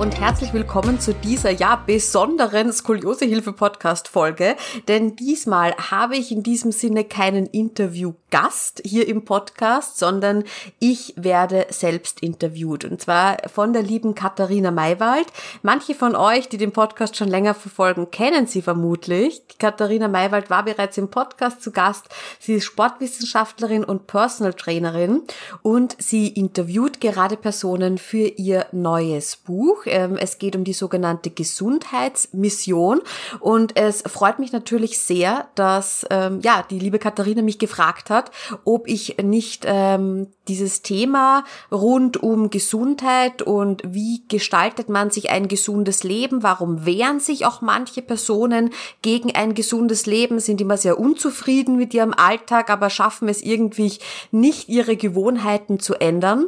Und herzlich willkommen zu dieser ja besonderen Skoliosehilfe-Podcast-Folge. Denn diesmal habe ich in diesem Sinne keinen Interviewgast hier im Podcast, sondern ich werde selbst interviewt. Und zwar von der lieben Katharina Maywald. Manche von euch, die den Podcast schon länger verfolgen, kennen sie vermutlich. Katharina Maywald war bereits im Podcast zu Gast. Sie ist Sportwissenschaftlerin und Personal Trainerin und sie interviewt gerade Personen für ihr neues Buch. Ähm, es geht um die sogenannte Gesundheitsmission und es freut mich natürlich sehr, dass ähm, ja die liebe Katharina mich gefragt hat, ob ich nicht ähm, dieses Thema rund um Gesundheit und wie gestaltet man sich ein gesundes Leben, warum wehren sich auch manche Personen gegen ein gesundes Leben, sind immer sehr unzufrieden mit ihrem Alltag, aber schaffen es irgendwie nicht, ihre Gewohnheiten zu ändern.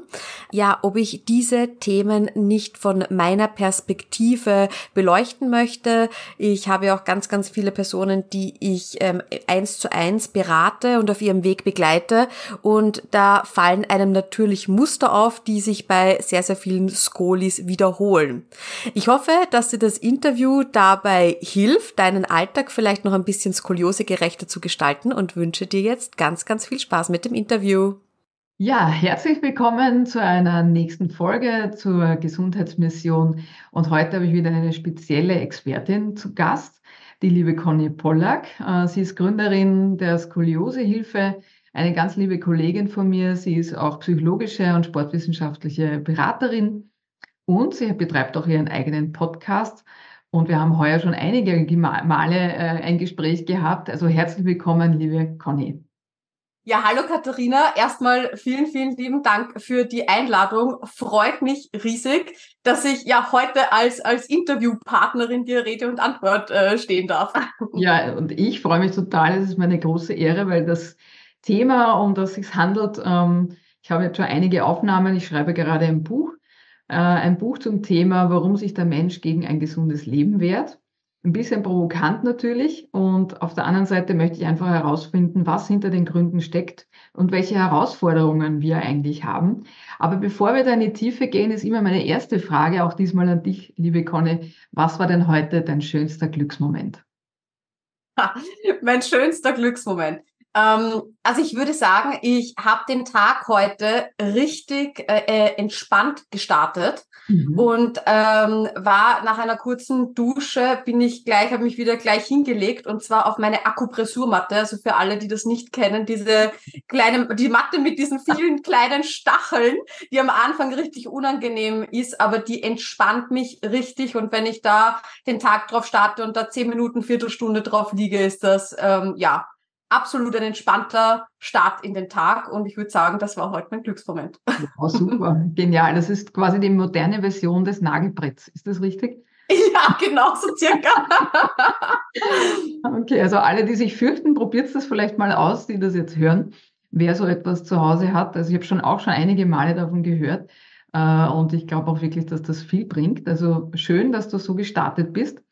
Ja, ob ich diese Themen nicht von meiner Perspektive beleuchten möchte. Ich habe auch ganz, ganz viele Personen, die ich ähm, eins zu eins berate und auf ihrem Weg begleite. Und da fallen einem natürlich Muster auf, die sich bei sehr, sehr vielen Skolis wiederholen. Ich hoffe, dass dir das Interview dabei hilft, deinen Alltag vielleicht noch ein bisschen skoliosegerechter zu gestalten und wünsche dir jetzt ganz, ganz viel Spaß mit dem Interview. Ja, herzlich willkommen zu einer nächsten Folge zur Gesundheitsmission. Und heute habe ich wieder eine spezielle Expertin zu Gast, die liebe Conny Pollack. Äh, sie ist Gründerin der Skoliosehilfe, eine ganz liebe Kollegin von mir. Sie ist auch psychologische und sportwissenschaftliche Beraterin und sie betreibt auch ihren eigenen Podcast. Und wir haben heuer schon einige Male äh, ein Gespräch gehabt. Also herzlich willkommen, liebe Conny. Ja, hallo Katharina. Erstmal vielen, vielen lieben Dank für die Einladung. Freut mich riesig, dass ich ja heute als, als Interviewpartnerin dir Rede und Antwort äh, stehen darf. Ja, und ich freue mich total. Es ist meine große Ehre, weil das Thema, um das es handelt, ähm, ich habe jetzt schon einige Aufnahmen. Ich schreibe gerade ein Buch, äh, ein Buch zum Thema, warum sich der Mensch gegen ein gesundes Leben wehrt. Ein bisschen provokant natürlich. Und auf der anderen Seite möchte ich einfach herausfinden, was hinter den Gründen steckt und welche Herausforderungen wir eigentlich haben. Aber bevor wir da in die Tiefe gehen, ist immer meine erste Frage, auch diesmal an dich, liebe Conny. Was war denn heute dein schönster Glücksmoment? mein schönster Glücksmoment. Ähm, also ich würde sagen, ich habe den Tag heute richtig äh, äh, entspannt gestartet mhm. und ähm, war nach einer kurzen Dusche bin ich gleich, habe mich wieder gleich hingelegt und zwar auf meine Akupressurmatte. Also für alle, die das nicht kennen, diese kleine, die Matte mit diesen vielen kleinen Stacheln, die am Anfang richtig unangenehm ist, aber die entspannt mich richtig und wenn ich da den Tag drauf starte und da zehn Minuten, Viertelstunde drauf liege, ist das ähm, ja absolut ein entspannter Start in den Tag und ich würde sagen, das war heute mein Glücksmoment. Oh, super, genial. Das ist quasi die moderne Version des Nagelbretts. Ist das richtig? Ja, genau, so circa. okay, also alle, die sich fürchten, probiert das vielleicht mal aus, die das jetzt hören, wer so etwas zu Hause hat. Also ich habe schon auch schon einige Male davon gehört äh, und ich glaube auch wirklich, dass das viel bringt. Also schön, dass du so gestartet bist.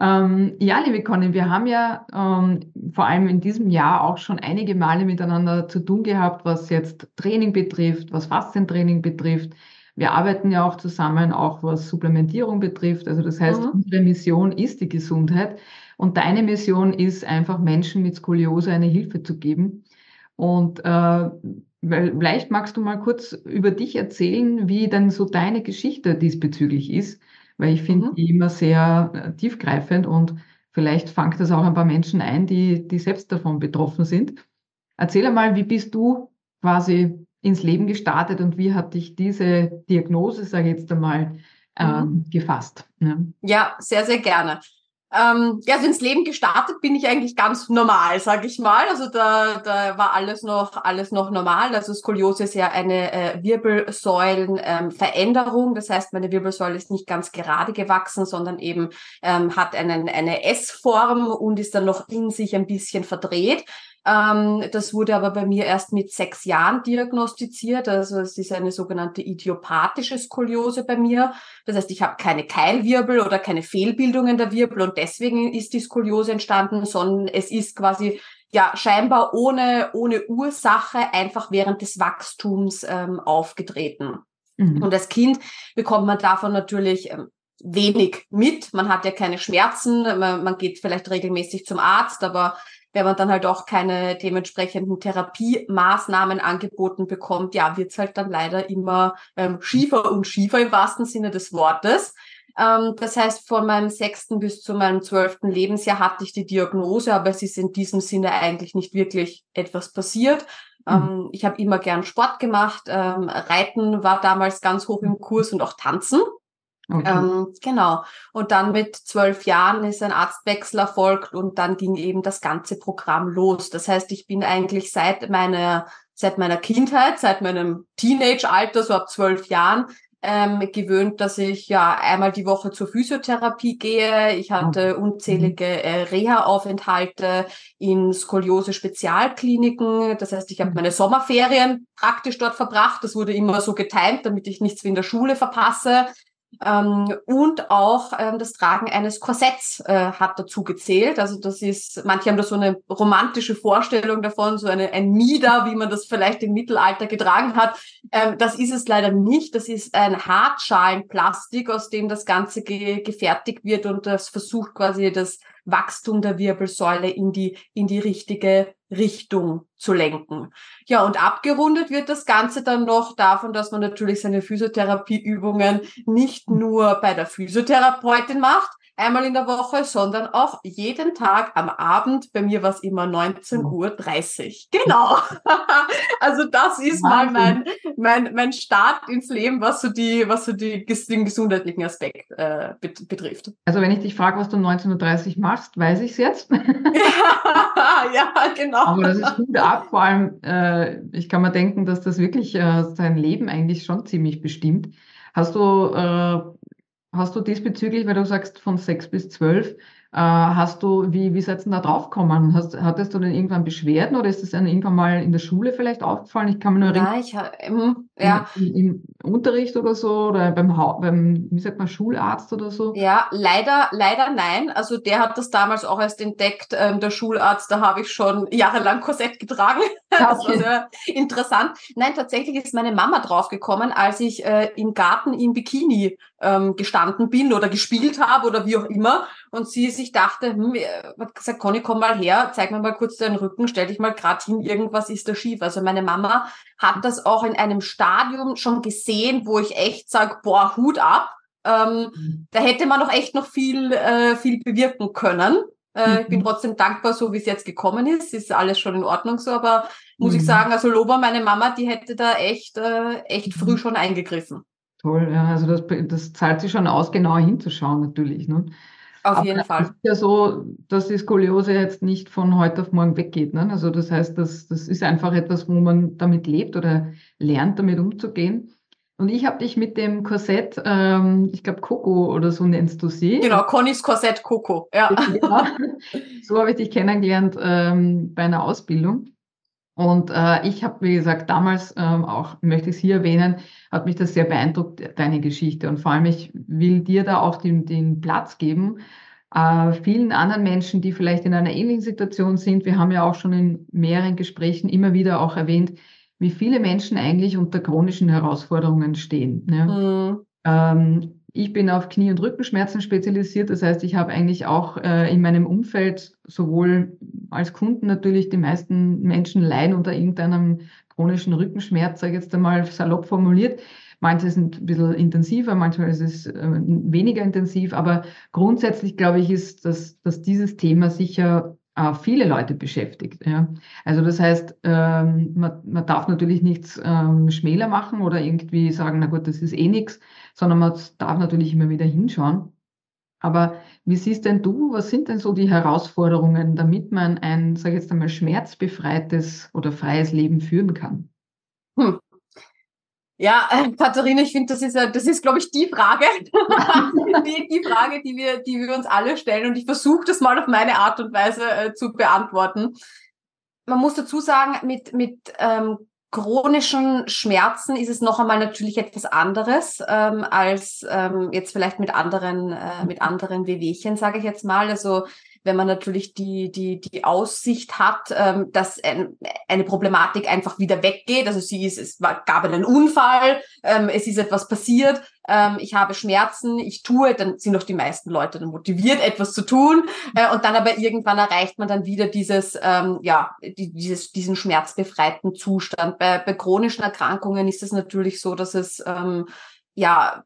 Ähm, ja, liebe Conny, wir haben ja ähm, vor allem in diesem Jahr auch schon einige Male miteinander zu tun gehabt, was jetzt Training betrifft, was Faszientraining betrifft. Wir arbeiten ja auch zusammen, auch was Supplementierung betrifft. Also das heißt, mhm. unsere Mission ist die Gesundheit und deine Mission ist einfach Menschen mit Skoliose eine Hilfe zu geben. Und äh, vielleicht magst du mal kurz über dich erzählen, wie denn so deine Geschichte diesbezüglich ist weil ich finde mhm. die immer sehr äh, tiefgreifend und vielleicht fangt das auch ein paar Menschen ein, die, die selbst davon betroffen sind. Erzähl einmal, wie bist du quasi ins Leben gestartet und wie hat dich diese Diagnose, sage ich jetzt einmal, ähm, mhm. gefasst? Ja. ja, sehr, sehr gerne. Ähm, ja, also ins Leben gestartet bin ich eigentlich ganz normal, sage ich mal. Also da, da war alles noch, alles noch normal. Also Skoliose ist ja eine äh, Wirbelsäulenveränderung. Ähm, das heißt, meine Wirbelsäule ist nicht ganz gerade gewachsen, sondern eben ähm, hat einen, eine S-Form und ist dann noch in sich ein bisschen verdreht. Ähm, das wurde aber bei mir erst mit sechs Jahren diagnostiziert. Also es ist eine sogenannte idiopathische Skoliose bei mir. Das heißt, ich habe keine Keilwirbel oder keine Fehlbildungen der Wirbel und deswegen ist die Skoliose entstanden, sondern es ist quasi ja scheinbar ohne, ohne Ursache einfach während des Wachstums ähm, aufgetreten. Mhm. Und als Kind bekommt man davon natürlich ähm, wenig mit. Man hat ja keine Schmerzen, man, man geht vielleicht regelmäßig zum Arzt, aber wenn man dann halt auch keine dementsprechenden Therapiemaßnahmen angeboten bekommt, ja, wird's halt dann leider immer ähm, schiefer und schiefer im wahrsten Sinne des Wortes. Ähm, das heißt, von meinem sechsten bis zu meinem zwölften Lebensjahr hatte ich die Diagnose, aber es ist in diesem Sinne eigentlich nicht wirklich etwas passiert. Mhm. Ähm, ich habe immer gern Sport gemacht. Ähm, Reiten war damals ganz hoch im Kurs und auch Tanzen. Okay. Ähm, genau. Und dann mit zwölf Jahren ist ein Arztwechsel erfolgt und dann ging eben das ganze Programm los. Das heißt, ich bin eigentlich seit meiner, seit meiner Kindheit, seit meinem Teenage-Alter, so ab zwölf Jahren, ähm, gewöhnt, dass ich ja einmal die Woche zur Physiotherapie gehe. Ich hatte unzählige äh, Reha-Aufenthalte in Skoliose-Spezialkliniken. Das heißt, ich habe mhm. meine Sommerferien praktisch dort verbracht. Das wurde immer so getimt, damit ich nichts wie in der Schule verpasse. Ähm, und auch ähm, das Tragen eines Korsetts äh, hat dazu gezählt. Also das ist, manche haben da so eine romantische Vorstellung davon, so eine, ein Mieder, wie man das vielleicht im Mittelalter getragen hat. Ähm, das ist es leider nicht. Das ist ein Hartschalenplastik, aus dem das Ganze ge gefertigt wird und das versucht quasi das Wachstum der Wirbelsäule in die, in die richtige Richtung zu lenken. Ja, und abgerundet wird das Ganze dann noch davon, dass man natürlich seine Physiotherapieübungen nicht nur bei der Physiotherapeutin macht, einmal in der Woche, sondern auch jeden Tag am Abend. Bei mir war es immer 19.30 Uhr. Genau. also das ist Wahnsinn. mal mein, mein, mein Start ins Leben, was so die, was so die, den gesundheitlichen Aspekt äh, betrifft. Also wenn ich dich frage, was du 19.30 Uhr machst, weiß ich es jetzt. ja, genau. Aber das ist gut ab. Vor allem, äh, ich kann mir denken, dass das wirklich äh, sein Leben eigentlich schon ziemlich bestimmt. Hast du äh, Hast du diesbezüglich, weil du sagst von sechs bis zwölf, äh, hast du, wie, wie seid ihr da drauf gekommen? Hast, hattest du denn irgendwann Beschwerden oder ist das dann irgendwann mal in der Schule vielleicht aufgefallen? Ich kann mich nur erinnern. Ja, ich habe, ähm, ja. Im, Im, Unterricht oder so oder beim, beim, wie sagt man, Schularzt oder so? Ja, leider, leider nein. Also der hat das damals auch erst entdeckt, ähm, der Schularzt, da habe ich schon jahrelang Korsett getragen. das war sehr interessant. Nein, tatsächlich ist meine Mama draufgekommen, als ich äh, im Garten im Bikini ähm, gestanden bin oder gespielt habe oder wie auch immer. Und sie sich dachte, hm, hat gesagt, Conny, komm mal her, zeig mir mal kurz deinen Rücken, stell dich mal grad hin, irgendwas ist da schief. Also meine Mama hat das auch in einem Stadium schon gesehen, wo ich echt sag, boah, Hut ab. Ähm, mhm. Da hätte man noch echt noch viel, äh, viel bewirken können. Äh, mhm. Ich bin mhm. trotzdem dankbar, so wie es jetzt gekommen ist. Ist alles schon in Ordnung so, aber muss mhm. ich sagen, also Loba, meine Mama, die hätte da echt, äh, echt früh mhm. schon eingegriffen. Toll, ja, also das, das zahlt sich schon aus, genauer hinzuschauen natürlich. Ne? Auf Aber jeden Fall. Es ist ja so, dass die Skoliose jetzt nicht von heute auf morgen weggeht. Ne? Also das heißt, das, das ist einfach etwas, wo man damit lebt oder lernt, damit umzugehen. Und ich habe dich mit dem Korsett, ähm, ich glaube Coco oder so nennst du sie. Genau, Connys Korsett Coco, ja. ja so habe ich dich kennengelernt ähm, bei einer Ausbildung. Und äh, ich habe, wie gesagt, damals ähm, auch, möchte ich es hier erwähnen, hat mich das sehr beeindruckt, deine Geschichte. Und vor allem, ich will dir da auch den, den Platz geben, äh, vielen anderen Menschen, die vielleicht in einer ähnlichen Situation sind. Wir haben ja auch schon in mehreren Gesprächen immer wieder auch erwähnt, wie viele Menschen eigentlich unter chronischen Herausforderungen stehen. Ne? Mhm. Ähm, ich bin auf Knie- und Rückenschmerzen spezialisiert. Das heißt, ich habe eigentlich auch äh, in meinem Umfeld sowohl als Kunden natürlich die meisten Menschen leiden unter irgendeinem chronischen Rückenschmerz, sage ich jetzt einmal salopp formuliert. Manche sind ein bisschen intensiver, manchmal ist es äh, weniger intensiv, aber grundsätzlich glaube ich, ist, dass, dass dieses Thema sicher äh, viele Leute beschäftigt. Ja. Also das heißt, ähm, man, man darf natürlich nichts ähm, schmäler machen oder irgendwie sagen, na gut, das ist eh nichts, sondern man darf natürlich immer wieder hinschauen. Aber wie siehst denn du, was sind denn so die Herausforderungen, damit man ein, sage ich jetzt einmal, schmerzbefreites oder freies Leben führen kann? Hm. Ja, äh, Katharina, ich finde, das ist, das ist, glaube ich, die Frage, die, die Frage, die wir, die wir uns alle stellen. Und ich versuche das mal auf meine Art und Weise äh, zu beantworten. man muss dazu sagen, mit, mit ähm, chronischen Schmerzen ist es noch einmal natürlich etwas anderes ähm, als ähm, jetzt vielleicht mit anderen äh, mit anderen Wehwehchen, sage ich jetzt mal. Also wenn man natürlich die, die, die Aussicht hat, ähm, dass ein, eine Problematik einfach wieder weggeht. Also sie ist, es war, gab einen Unfall, ähm, es ist etwas passiert, ähm, ich habe Schmerzen, ich tue, dann sind doch die meisten Leute dann motiviert, etwas zu tun. Äh, und dann aber irgendwann erreicht man dann wieder dieses, ähm, ja, die, dieses, diesen schmerzbefreiten Zustand. Bei, bei chronischen Erkrankungen ist es natürlich so, dass es ähm, ja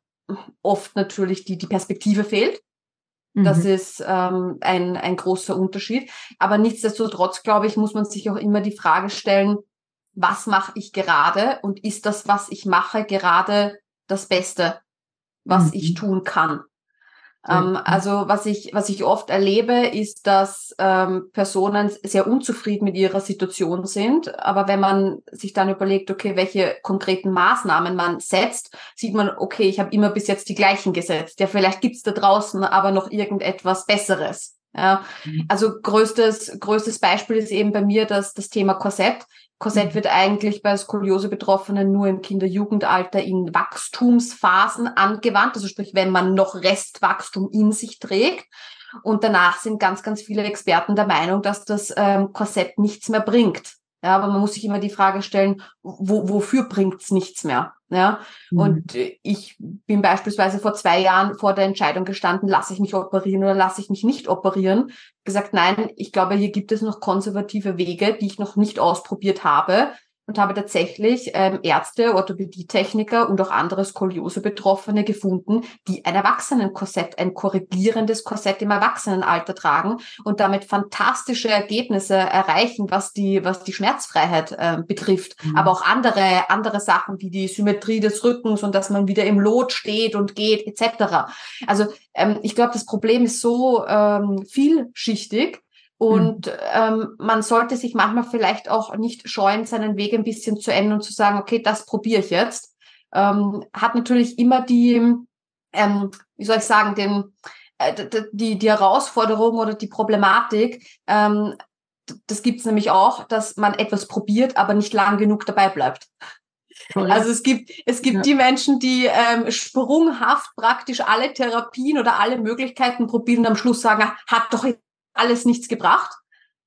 oft natürlich die, die Perspektive fehlt. Das mhm. ist ähm, ein, ein großer Unterschied. Aber nichtsdestotrotz, glaube ich, muss man sich auch immer die Frage stellen, was mache ich gerade und ist das, was ich mache, gerade das Beste, was mhm. ich tun kann? Ähm, also was ich, was ich oft erlebe, ist, dass ähm, Personen sehr unzufrieden mit ihrer Situation sind. Aber wenn man sich dann überlegt, okay, welche konkreten Maßnahmen man setzt, sieht man, okay, ich habe immer bis jetzt die gleichen gesetzt. Ja, vielleicht gibt's da draußen aber noch irgendetwas Besseres. Ja, mhm. also größtes, größtes Beispiel ist eben bei mir das, das Thema Korsett. Korsett mhm. wird eigentlich bei Skoliose-Betroffenen nur im Kinder-Jugendalter in Wachstumsphasen angewandt. Also sprich, wenn man noch Restwachstum in sich trägt. Und danach sind ganz, ganz viele Experten der Meinung, dass das ähm, Korsett nichts mehr bringt. Ja, aber man muss sich immer die Frage stellen, wo, wofür bringt's nichts mehr? Ja, mhm. und ich bin beispielsweise vor zwei Jahren vor der Entscheidung gestanden, lasse ich mich operieren oder lasse ich mich nicht operieren. Gesagt, nein, ich glaube, hier gibt es noch konservative Wege, die ich noch nicht ausprobiert habe und habe tatsächlich ähm, Ärzte, Orthopädietechniker und auch andere Skoliose-Betroffene gefunden, die ein Erwachsenenkorsett, ein korrigierendes Korsett im Erwachsenenalter tragen und damit fantastische Ergebnisse erreichen, was die, was die Schmerzfreiheit äh, betrifft. Mhm. Aber auch andere, andere Sachen wie die Symmetrie des Rückens und dass man wieder im Lot steht und geht, etc. Also ähm, ich glaube, das Problem ist so ähm, vielschichtig, und mhm. ähm, man sollte sich manchmal vielleicht auch nicht scheuen, seinen Weg ein bisschen zu ändern und zu sagen, okay, das probiere ich jetzt. Ähm, hat natürlich immer die, ähm, wie soll ich sagen, den, äh, die, die Herausforderung oder die Problematik, ähm, das gibt's nämlich auch, dass man etwas probiert, aber nicht lang genug dabei bleibt. Also es gibt, es gibt ja. die Menschen, die ähm, sprunghaft praktisch alle Therapien oder alle Möglichkeiten probieren und am Schluss sagen, hat doch alles nichts gebracht.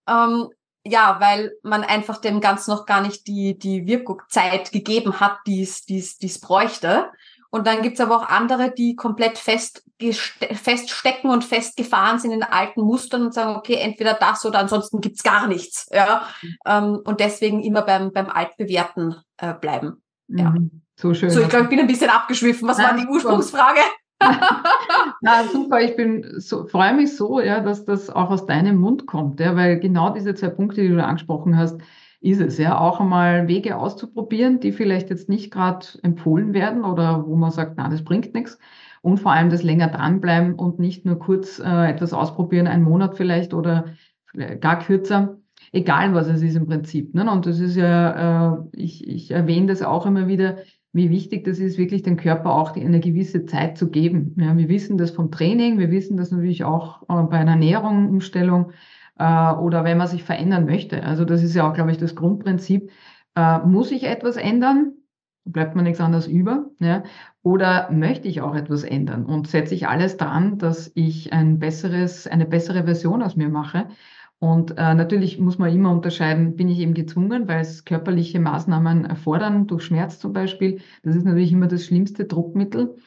Ähm, ja, weil man einfach dem Ganzen noch gar nicht die, die Wirkungszeit gegeben hat, die es bräuchte. Und dann gibt's aber auch andere, die komplett fest, feststecken und festgefahren sind in alten Mustern und sagen, okay, entweder das oder ansonsten gibt's gar nichts. Ja? Ähm, und deswegen immer beim, beim Altbewährten äh, bleiben. Ja. Mhm. So schön. So, ich glaube, ich bin ein bisschen abgeschwiffen. Was ja, war die Ursprungsfrage? Na, super, ich bin so, freue mich so, ja, dass das auch aus deinem Mund kommt, ja, weil genau diese zwei Punkte, die du angesprochen hast, ist es, ja, auch einmal Wege auszuprobieren, die vielleicht jetzt nicht gerade empfohlen werden oder wo man sagt, na, das bringt nichts. Und vor allem das länger dranbleiben und nicht nur kurz äh, etwas ausprobieren, einen Monat vielleicht oder gar kürzer, egal was es ist im Prinzip. Ne? Und das ist ja, äh, ich, ich erwähne das auch immer wieder, wie wichtig das ist, wirklich dem Körper auch eine gewisse Zeit zu geben. Ja, wir wissen das vom Training, wir wissen das natürlich auch äh, bei einer Ernährung, Umstellung äh, oder wenn man sich verändern möchte. Also das ist ja auch, glaube ich, das Grundprinzip. Äh, muss ich etwas ändern? Bleibt mir nichts anderes über. Ja? Oder möchte ich auch etwas ändern und setze ich alles dran, dass ich ein besseres, eine bessere Version aus mir mache? Und äh, natürlich muss man immer unterscheiden, bin ich eben gezwungen, weil es körperliche Maßnahmen erfordern, durch Schmerz zum Beispiel. Das ist natürlich immer das schlimmste Druckmittel.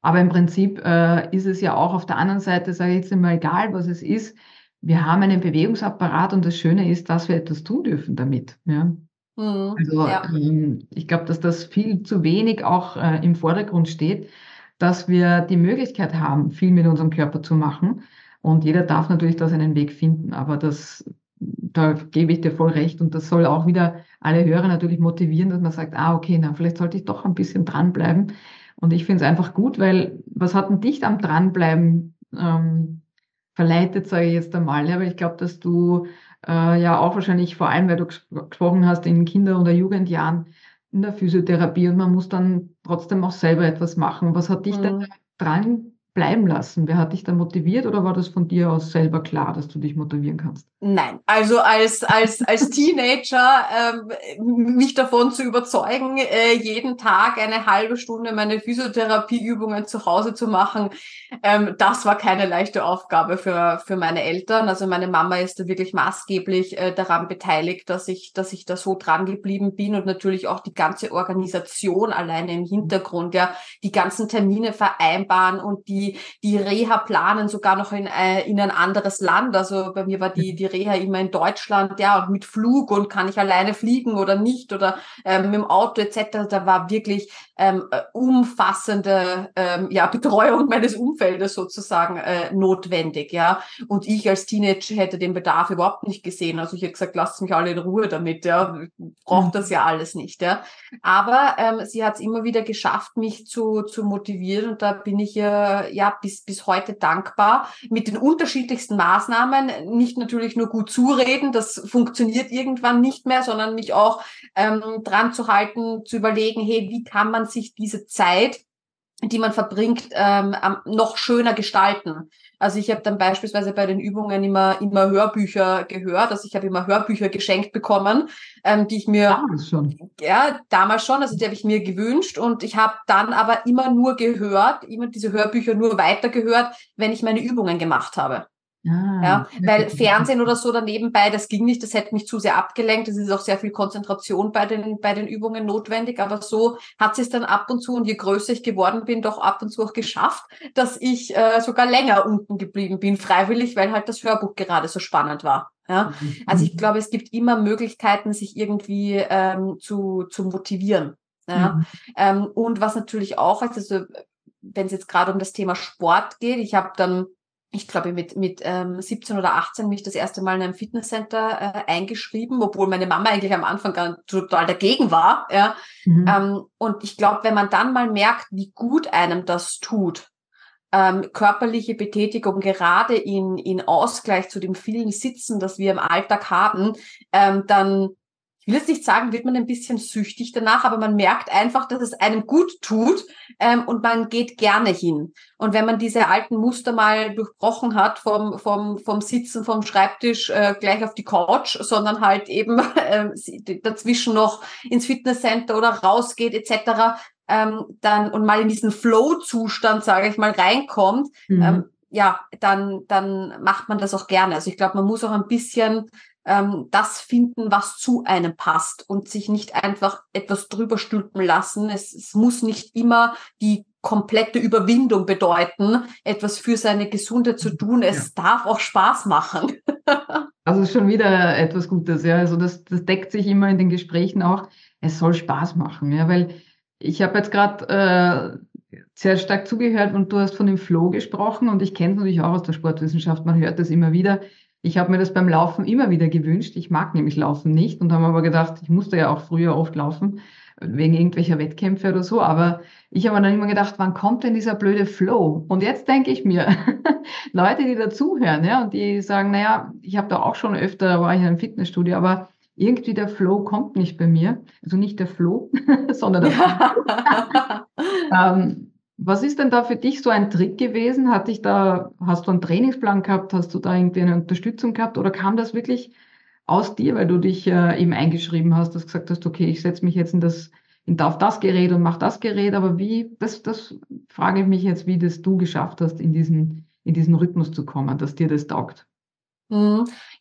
Aber im Prinzip äh, ist es ja auch auf der anderen Seite, sage ich jetzt immer, egal was es ist, wir haben einen Bewegungsapparat und das Schöne ist, dass wir etwas tun dürfen damit. Ja? Mhm, also ja. ähm, ich glaube, dass das viel zu wenig auch äh, im Vordergrund steht, dass wir die Möglichkeit haben, viel mit unserem Körper zu machen und jeder darf natürlich da seinen Weg finden, aber das, da gebe ich dir voll recht und das soll auch wieder alle Hörer natürlich motivieren, dass man sagt, ah, okay, na, vielleicht sollte ich doch ein bisschen dranbleiben. Und ich finde es einfach gut, weil was hat denn dich am Dranbleiben ähm, verleitet, sage ich jetzt einmal. Ja, aber ich glaube, dass du äh, ja auch wahrscheinlich, vor allem weil du gesprochen hast in Kinder- oder Jugendjahren in der Physiotherapie und man muss dann trotzdem auch selber etwas machen. Was hat dich mhm. denn dran bleiben lassen? Wer hat dich da motiviert oder war das von dir aus selber klar, dass du dich motivieren kannst? Nein, also als als als Teenager ähm, mich davon zu überzeugen, äh, jeden Tag eine halbe Stunde meine Physiotherapieübungen zu Hause zu machen, ähm, das war keine leichte Aufgabe für für meine Eltern. Also meine Mama ist da wirklich maßgeblich äh, daran beteiligt, dass ich dass ich da so dran geblieben bin und natürlich auch die ganze Organisation alleine im Hintergrund, ja, die ganzen Termine vereinbaren und die die Reha planen sogar noch in äh, in ein anderes Land. Also bei mir war die die Reha immer in Deutschland, ja, und mit Flug und kann ich alleine fliegen oder nicht oder ähm, mit dem Auto etc. Da war wirklich ähm, äh, umfassende ähm, ja, Betreuung meines Umfeldes sozusagen äh, notwendig, ja. Und ich als Teenager hätte den Bedarf überhaupt nicht gesehen. Also ich hätte gesagt, lasst mich alle in Ruhe damit, ja. Braucht mhm. das ja alles nicht, ja. Aber ähm, sie hat es immer wieder geschafft, mich zu, zu motivieren und da bin ich äh, ja bis, bis heute dankbar mit den unterschiedlichsten Maßnahmen, nicht natürlich nur gut zureden, das funktioniert irgendwann nicht mehr, sondern mich auch ähm, dran zu halten, zu überlegen, hey, wie kann man sich diese Zeit die man verbringt, ähm, noch schöner gestalten. Also ich habe dann beispielsweise bei den Übungen immer immer Hörbücher gehört. Also ich habe immer Hörbücher geschenkt bekommen, ähm, die ich mir damals schon. ja damals schon, also die habe ich mir gewünscht und ich habe dann aber immer nur gehört, immer diese Hörbücher nur weitergehört, wenn ich meine Übungen gemacht habe. Ah, ja, weil Fernsehen oder so daneben bei, das ging nicht, das hätte mich zu sehr abgelenkt. Es ist auch sehr viel Konzentration bei den, bei den Übungen notwendig. Aber so hat es dann ab und zu, und je größer ich geworden bin, doch ab und zu auch geschafft, dass ich äh, sogar länger unten geblieben bin, freiwillig, weil halt das Hörbuch gerade so spannend war. Ja, mhm. also ich glaube, es gibt immer Möglichkeiten, sich irgendwie ähm, zu, zu motivieren. Ja, mhm. ähm, und was natürlich auch, also wenn es jetzt gerade um das Thema Sport geht, ich habe dann ich glaube, mit, mit ähm, 17 oder 18 mich das erste Mal in einem Fitnesscenter äh, eingeschrieben, obwohl meine Mama eigentlich am Anfang gar total dagegen war. Ja. Mhm. Ähm, und ich glaube, wenn man dann mal merkt, wie gut einem das tut, ähm, körperliche Betätigung gerade in, in Ausgleich zu dem vielen Sitzen, das wir im Alltag haben, ähm, dann will jetzt nicht sagen, wird man ein bisschen süchtig danach, aber man merkt einfach, dass es einem gut tut ähm, und man geht gerne hin. Und wenn man diese alten Muster mal durchbrochen hat vom, vom, vom Sitzen vom Schreibtisch äh, gleich auf die Couch, sondern halt eben äh, dazwischen noch ins Fitnesscenter oder rausgeht etc., ähm, dann und mal in diesen Flow-Zustand, sage ich mal, reinkommt, mhm. ähm, ja, dann, dann macht man das auch gerne. Also ich glaube, man muss auch ein bisschen ähm, das finden, was zu einem passt und sich nicht einfach etwas drüber stülpen lassen. Es, es muss nicht immer die komplette Überwindung bedeuten, etwas für seine Gesundheit zu tun. Es ja. darf auch Spaß machen. also schon wieder etwas Gutes, ja. Also das, das deckt sich immer in den Gesprächen auch. Es soll Spaß machen, ja, weil ich habe jetzt gerade äh, sehr stark zugehört und du hast von dem Flow gesprochen und ich kenne es natürlich auch aus der Sportwissenschaft, man hört das immer wieder. Ich habe mir das beim Laufen immer wieder gewünscht. Ich mag nämlich Laufen nicht und habe aber gedacht, ich musste ja auch früher oft laufen, wegen irgendwelcher Wettkämpfe oder so. Aber ich habe dann immer gedacht, wann kommt denn dieser blöde Flow? Und jetzt denke ich mir, Leute, die dazuhören, ja, und die sagen, naja, ich habe da auch schon öfter, war ich in einem Fitnessstudio, aber irgendwie der Flow kommt nicht bei mir. Also nicht der Flow, sondern der Flow. ähm, was ist denn da für dich so ein Trick gewesen? Hat dich da, hast du einen Trainingsplan gehabt? Hast du da irgendwie eine Unterstützung gehabt? Oder kam das wirklich aus dir, weil du dich äh, eben eingeschrieben hast, dass gesagt hast, okay, ich setze mich jetzt in das, in, auf das Gerät und mache das Gerät, aber wie, das, das frage ich mich jetzt, wie das du geschafft hast, in diesen, in diesen Rhythmus zu kommen, dass dir das taugt.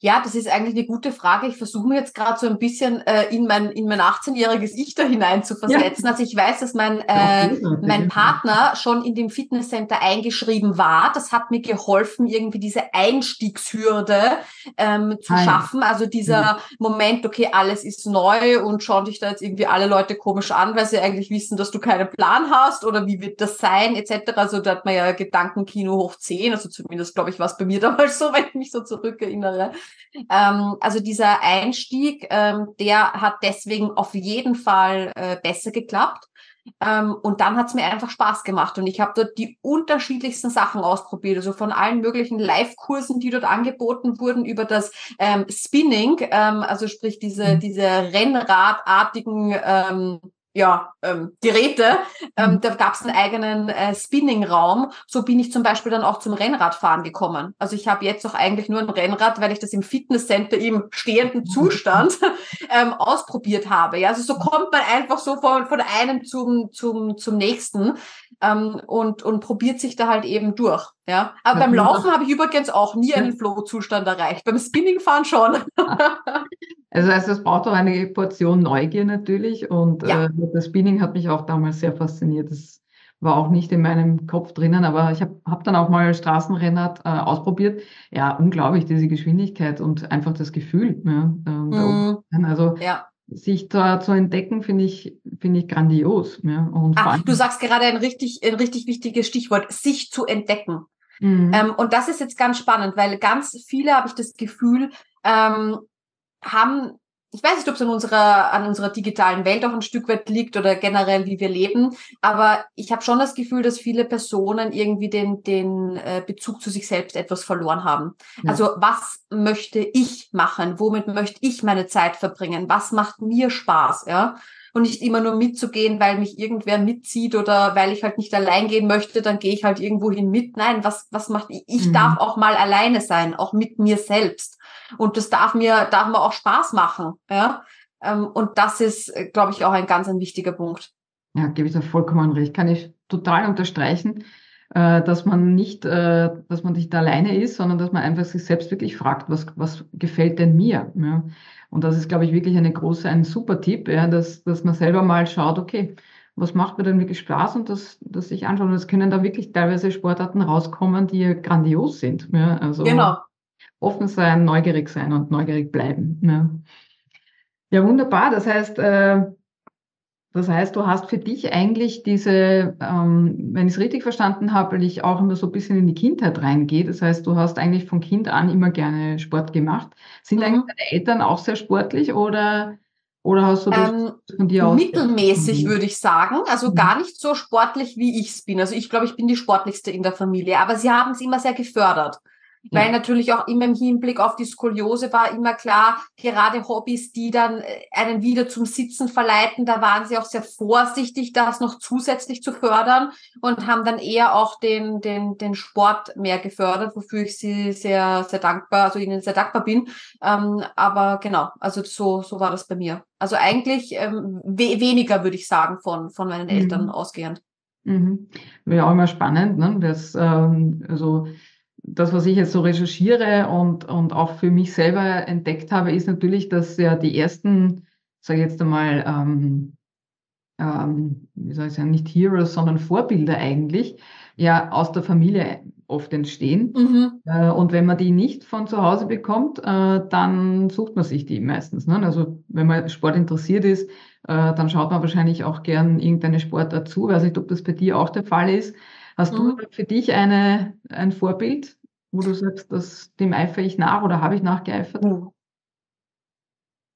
Ja, das ist eigentlich eine gute Frage. Ich versuche mir jetzt gerade so ein bisschen äh, in mein in mein 18-jähriges Ich da hinein zu versetzen. Ja. Also ich weiß, dass mein äh, mein Partner schon in dem Fitnesscenter eingeschrieben war. Das hat mir geholfen, irgendwie diese Einstiegshürde ähm, zu Nein. schaffen. Also dieser ja. Moment, okay, alles ist neu und schauen dich da jetzt irgendwie alle Leute komisch an, weil sie eigentlich wissen, dass du keinen Plan hast oder wie wird das sein etc. Also da hat man ja Gedankenkino hoch 10. Also zumindest glaube ich, war es bei mir damals so, wenn ich mich so zurück zurückerinnere. Ähm, also dieser Einstieg, ähm, der hat deswegen auf jeden Fall äh, besser geklappt. Ähm, und dann hat es mir einfach Spaß gemacht und ich habe dort die unterschiedlichsten Sachen ausprobiert, also von allen möglichen Live-Kursen, die dort angeboten wurden, über das ähm, Spinning, ähm, also sprich diese, mhm. diese Rennradartigen ähm, ja, ähm, Geräte. Ähm, mhm. Da gab es einen eigenen äh, Spinning-Raum. So bin ich zum Beispiel dann auch zum Rennradfahren gekommen. Also ich habe jetzt auch eigentlich nur ein Rennrad, weil ich das im Fitnesscenter im stehenden Zustand ähm, ausprobiert habe. Ja, also so kommt man einfach so von, von einem zum, zum, zum nächsten ähm, und, und probiert sich da halt eben durch. Ja, aber beim Laufen habe ich übrigens auch nie einen Flow-Zustand erreicht. Beim Spinningfahren schon. also, also es braucht auch eine Portion Neugier natürlich und ja. äh, das Spinning hat mich auch damals sehr fasziniert. Das war auch nicht in meinem Kopf drinnen, aber ich habe hab dann auch mal Straßenrennrad äh, ausprobiert. Ja, unglaublich, diese Geschwindigkeit und einfach das Gefühl. Ja, äh, mm. Also ja sich da zu entdecken, finde ich, finde ich grandios. Ja. Ah, du sagst gerade ein richtig, ein richtig wichtiges Stichwort, sich zu entdecken. Mhm. Ähm, und das ist jetzt ganz spannend, weil ganz viele, habe ich das Gefühl, ähm, haben ich weiß nicht, ob es an unserer, an unserer digitalen Welt auch ein Stück weit liegt oder generell, wie wir leben, aber ich habe schon das Gefühl, dass viele Personen irgendwie den, den äh, Bezug zu sich selbst etwas verloren haben. Ja. Also was möchte ich machen? Womit möchte ich meine Zeit verbringen? Was macht mir Spaß? Ja und nicht immer nur mitzugehen, weil mich irgendwer mitzieht oder weil ich halt nicht allein gehen möchte, dann gehe ich halt irgendwo hin mit. Nein, was, was macht ich? Ich mhm. darf auch mal alleine sein, auch mit mir selbst. Und das darf mir, darf mir auch Spaß machen, ja. Ähm, und das ist, äh, glaube ich, auch ein ganz ein wichtiger Punkt. Ja, gebe ich da vollkommen recht. Kann ich total unterstreichen, äh, dass man nicht, äh, dass man nicht alleine ist, sondern dass man einfach sich selbst wirklich fragt, was, was gefällt denn mir? Ja? Und das ist, glaube ich, wirklich eine große, ein super Tipp, ja, dass, dass man selber mal schaut, okay, was macht mir denn wirklich Spaß und das, das sich anschauen. Und es können da wirklich teilweise Sportarten rauskommen, die grandios sind. Ja, also genau. offen sein, neugierig sein und neugierig bleiben. Ja, ja wunderbar. Das heißt, äh, das heißt, du hast für dich eigentlich diese, ähm, wenn ich es richtig verstanden habe, weil ich auch immer so ein bisschen in die Kindheit reingehe. Das heißt, du hast eigentlich von Kind an immer gerne Sport gemacht. Sind mhm. eigentlich deine Eltern auch sehr sportlich oder, oder hast du das ähm, von dir aus? Mittelmäßig würde ich sagen. Also mhm. gar nicht so sportlich, wie ich es bin. Also ich glaube, ich bin die sportlichste in der Familie. Aber sie haben es immer sehr gefördert. Weil ja. natürlich auch immer im Hinblick auf die Skoliose war immer klar, gerade Hobbys, die dann äh, einen wieder zum Sitzen verleiten, da waren sie auch sehr vorsichtig, das noch zusätzlich zu fördern und haben dann eher auch den, den, den Sport mehr gefördert, wofür ich sie sehr, sehr dankbar, also ihnen sehr dankbar bin. Ähm, aber genau, also so, so war das bei mir. Also eigentlich ähm, we weniger, würde ich sagen, von, von meinen Eltern mhm. ausgehend. Mhm. Wäre auch immer spannend, ne? Das, ähm, also das, was ich jetzt so recherchiere und, und auch für mich selber entdeckt habe, ist natürlich, dass ja die ersten, sage ich jetzt einmal, ähm, ähm, wie soll ich sagen, nicht Heroes, sondern Vorbilder eigentlich, ja aus der Familie oft entstehen. Mhm. Äh, und wenn man die nicht von zu Hause bekommt, äh, dann sucht man sich die meistens. Ne? Also wenn man Sport interessiert ist, äh, dann schaut man wahrscheinlich auch gern irgendeine Sport dazu. Ich weiß nicht, ob das bei dir auch der Fall ist. Hast mhm. du für dich eine, ein Vorbild, wo du sagst, dass dem eifere ich nach oder habe ich nachgeeifert?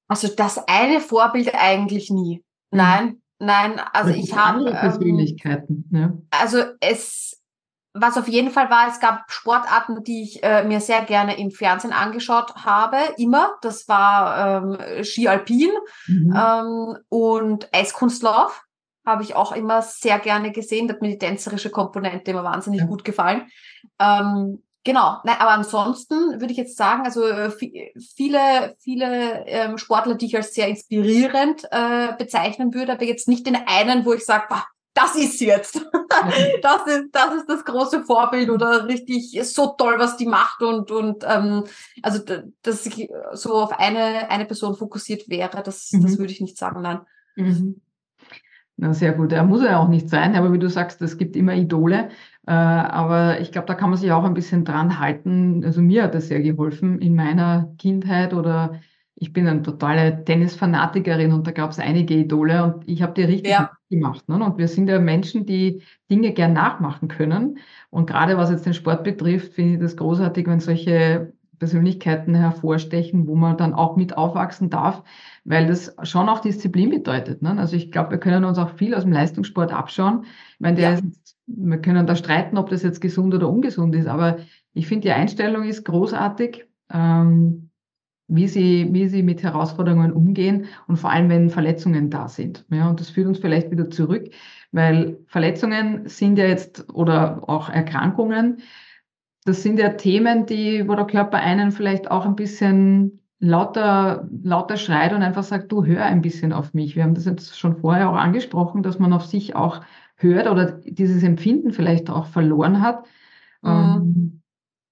Also das eine Vorbild eigentlich nie. Mhm. Nein, nein, also ich habe andere ähm, Persönlichkeiten. Ähm, ja. Also es, was auf jeden Fall war, es gab Sportarten, die ich äh, mir sehr gerne im Fernsehen angeschaut habe, immer. Das war ähm, Ski Alpin mhm. ähm, und Eiskunstlauf habe ich auch immer sehr gerne gesehen. Da hat mir die tänzerische Komponente immer wahnsinnig ja. gut gefallen. Ähm, genau, Nein, aber ansonsten würde ich jetzt sagen, also äh, viele, viele ähm, Sportler, die ich als sehr inspirierend äh, bezeichnen würde, aber jetzt nicht den einen, wo ich sage, das ist jetzt. das ist, das ist das große Vorbild oder richtig so toll, was die macht und, und ähm, also dass ich so auf eine, eine Person fokussiert wäre, das, mhm. das würde ich nicht sagen, nein. Mhm. Na, sehr gut. Er muss ja auch nicht sein, aber wie du sagst, es gibt immer Idole. Äh, aber ich glaube, da kann man sich auch ein bisschen dran halten. Also mir hat das sehr geholfen in meiner Kindheit oder ich bin eine totale Tennisfanatikerin und da gab es einige Idole und ich habe die richtig ja. gemacht. Ne? Und wir sind ja Menschen, die Dinge gern nachmachen können. Und gerade was jetzt den Sport betrifft, finde ich das großartig, wenn solche Persönlichkeiten hervorstechen, wo man dann auch mit aufwachsen darf weil das schon auch Disziplin bedeutet. Ne? Also ich glaube, wir können uns auch viel aus dem Leistungssport abschauen. Ich meine, der ja. ist, wir können da streiten, ob das jetzt gesund oder ungesund ist, aber ich finde, die Einstellung ist großartig. Ähm, wie sie, wie sie mit Herausforderungen umgehen und vor allem, wenn Verletzungen da sind. Ja, und das führt uns vielleicht wieder zurück, weil Verletzungen sind ja jetzt oder auch Erkrankungen, das sind ja Themen, die, wo der Körper einen vielleicht auch ein bisschen lauter, lauter schreit und einfach sagt, du hör ein bisschen auf mich. Wir haben das jetzt schon vorher auch angesprochen, dass man auf sich auch hört oder dieses Empfinden vielleicht auch verloren hat. Mhm. Ähm,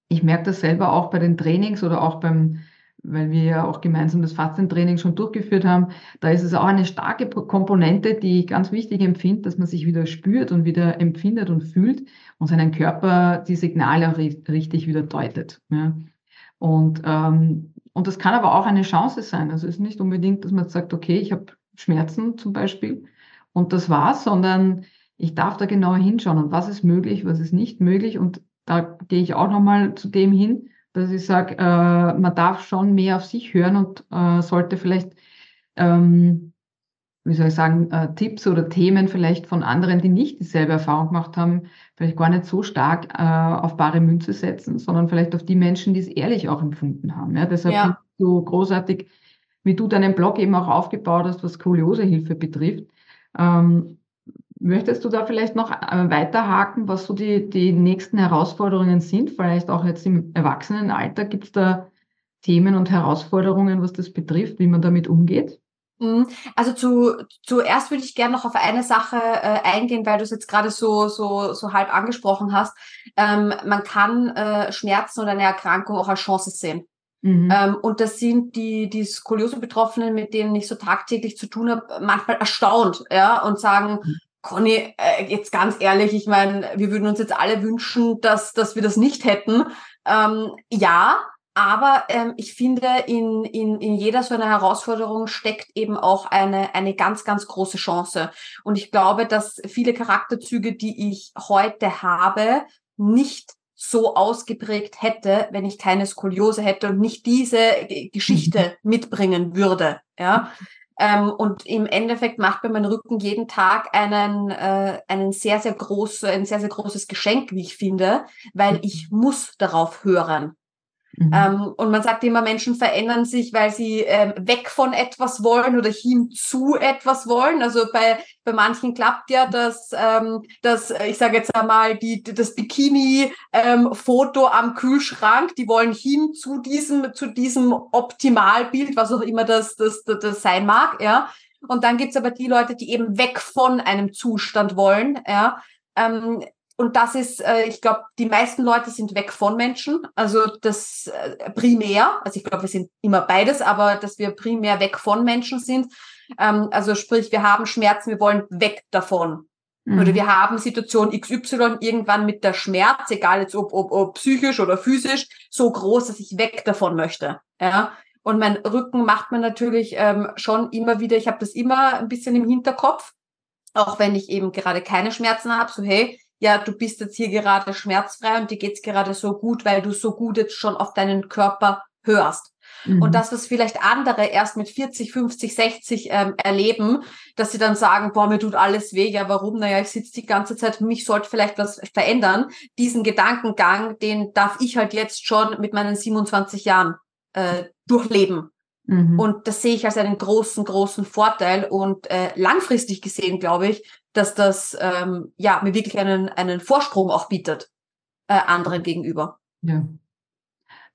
ich merke das selber auch bei den Trainings oder auch beim, weil wir ja auch gemeinsam das Faszientraining schon durchgeführt haben, da ist es auch eine starke Komponente, die ich ganz wichtig empfinde, dass man sich wieder spürt und wieder empfindet und fühlt und seinen Körper die Signale auch richtig wieder deutet. Ja. Und, ähm, und das kann aber auch eine Chance sein. Also es ist nicht unbedingt, dass man sagt, okay, ich habe Schmerzen zum Beispiel und das war's, sondern ich darf da genauer hinschauen und was ist möglich, was ist nicht möglich. Und da gehe ich auch nochmal zu dem hin, dass ich sage, äh, man darf schon mehr auf sich hören und äh, sollte vielleicht, ähm, wie soll ich sagen, äh, Tipps oder Themen vielleicht von anderen, die nicht dieselbe Erfahrung gemacht haben, vielleicht gar nicht so stark äh, auf bare Münze setzen, sondern vielleicht auf die Menschen, die es ehrlich auch empfunden haben. Ja? Deshalb ja. so großartig, wie du deinen Blog eben auch aufgebaut hast, was Skoliosehilfe betrifft. Ähm, Möchtest du da vielleicht noch äh, weiterhaken, was so die, die nächsten Herausforderungen sind? Vielleicht auch jetzt im Erwachsenenalter gibt es da Themen und Herausforderungen, was das betrifft, wie man damit umgeht? Mhm. Also zu, zuerst würde ich gerne noch auf eine Sache äh, eingehen, weil du es jetzt gerade so, so, so halb angesprochen hast. Ähm, man kann äh, Schmerzen oder eine Erkrankung auch als Chance sehen. Mhm. Ähm, und das sind die, die Skoliose-Betroffenen, mit denen ich so tagtäglich zu tun habe, manchmal erstaunt, ja, und sagen, mhm. Conny, äh, jetzt ganz ehrlich, ich meine, wir würden uns jetzt alle wünschen, dass, dass wir das nicht hätten. Ähm, ja, aber ähm, ich finde, in, in, in jeder so einer Herausforderung steckt eben auch eine, eine ganz, ganz große Chance. Und ich glaube, dass viele Charakterzüge, die ich heute habe, nicht so ausgeprägt hätte, wenn ich keine Skoliose hätte und nicht diese Geschichte mitbringen würde. Ja. Ähm, und im Endeffekt macht mir mein Rücken jeden Tag einen, äh, einen sehr, sehr groß, ein sehr, sehr großes Geschenk, wie ich finde, weil ich muss darauf hören. Mhm. Ähm, und man sagt immer, Menschen verändern sich, weil sie ähm, weg von etwas wollen oder hin zu etwas wollen. Also bei, bei manchen klappt ja das, ähm, das ich sage jetzt einmal, die, das Bikini-Foto ähm, am Kühlschrank, die wollen hin zu diesem, zu diesem Optimalbild, was auch immer das, das, das, das sein mag, ja. Und dann gibt's aber die Leute, die eben weg von einem Zustand wollen, ja. Ähm, und das ist, äh, ich glaube, die meisten Leute sind weg von Menschen. Also das äh, primär, also ich glaube, wir sind immer beides, aber dass wir primär weg von Menschen sind. Ähm, also sprich, wir haben Schmerzen, wir wollen weg davon. Mhm. Oder wir haben Situation XY irgendwann mit der Schmerz, egal jetzt ob, ob, ob psychisch oder physisch, so groß, dass ich weg davon möchte. Ja. Und mein Rücken macht man natürlich ähm, schon immer wieder, ich habe das immer ein bisschen im Hinterkopf, auch wenn ich eben gerade keine Schmerzen habe, so hey, ja, du bist jetzt hier gerade schmerzfrei und dir geht's gerade so gut, weil du so gut jetzt schon auf deinen Körper hörst. Mhm. Und das, was vielleicht andere erst mit 40, 50, 60 ähm, erleben, dass sie dann sagen, boah, mir tut alles weh, ja, warum? Naja, ich sitze die ganze Zeit, mich sollte vielleicht was verändern. Diesen Gedankengang, den darf ich halt jetzt schon mit meinen 27 Jahren äh, durchleben. Mhm. Und das sehe ich als einen großen, großen Vorteil. Und äh, langfristig gesehen, glaube ich, dass das ähm, ja mir wirklich einen, einen Vorsprung auch bietet äh, anderen gegenüber. Ja.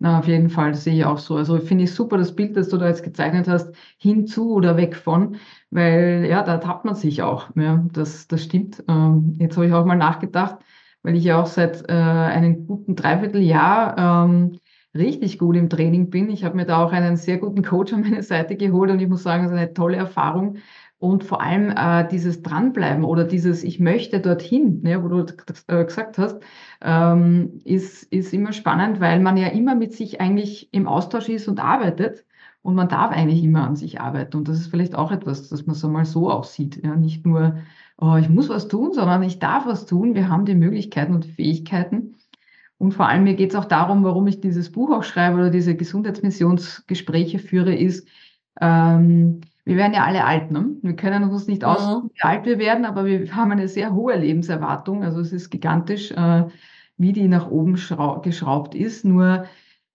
Na, auf jeden Fall, das sehe ich auch so. Also finde ich super das Bild, das du da jetzt gezeichnet hast, hinzu oder weg von, weil ja, da tappt man sich auch. Ja, das, das stimmt. Ähm, jetzt habe ich auch mal nachgedacht, weil ich ja auch seit äh, einem guten Dreivierteljahr ähm, richtig gut im Training bin. Ich habe mir da auch einen sehr guten Coach an meine Seite geholt und ich muss sagen, es ist eine tolle Erfahrung, und vor allem äh, dieses Dranbleiben oder dieses Ich möchte dorthin, ne, wo du äh, gesagt hast, ähm, ist, ist immer spannend, weil man ja immer mit sich eigentlich im Austausch ist und arbeitet. Und man darf eigentlich immer an sich arbeiten. Und das ist vielleicht auch etwas, dass man so mal so auch sieht. Ja? Nicht nur, oh, ich muss was tun, sondern ich darf was tun. Wir haben die Möglichkeiten und die Fähigkeiten. Und vor allem mir geht es auch darum, warum ich dieses Buch auch schreibe oder diese Gesundheitsmissionsgespräche führe, ist, ähm, wir werden ja alle alt, ne? Wir können uns nicht mhm. wie alt wir werden, aber wir haben eine sehr hohe Lebenserwartung. Also es ist gigantisch, äh, wie die nach oben geschraubt ist. Nur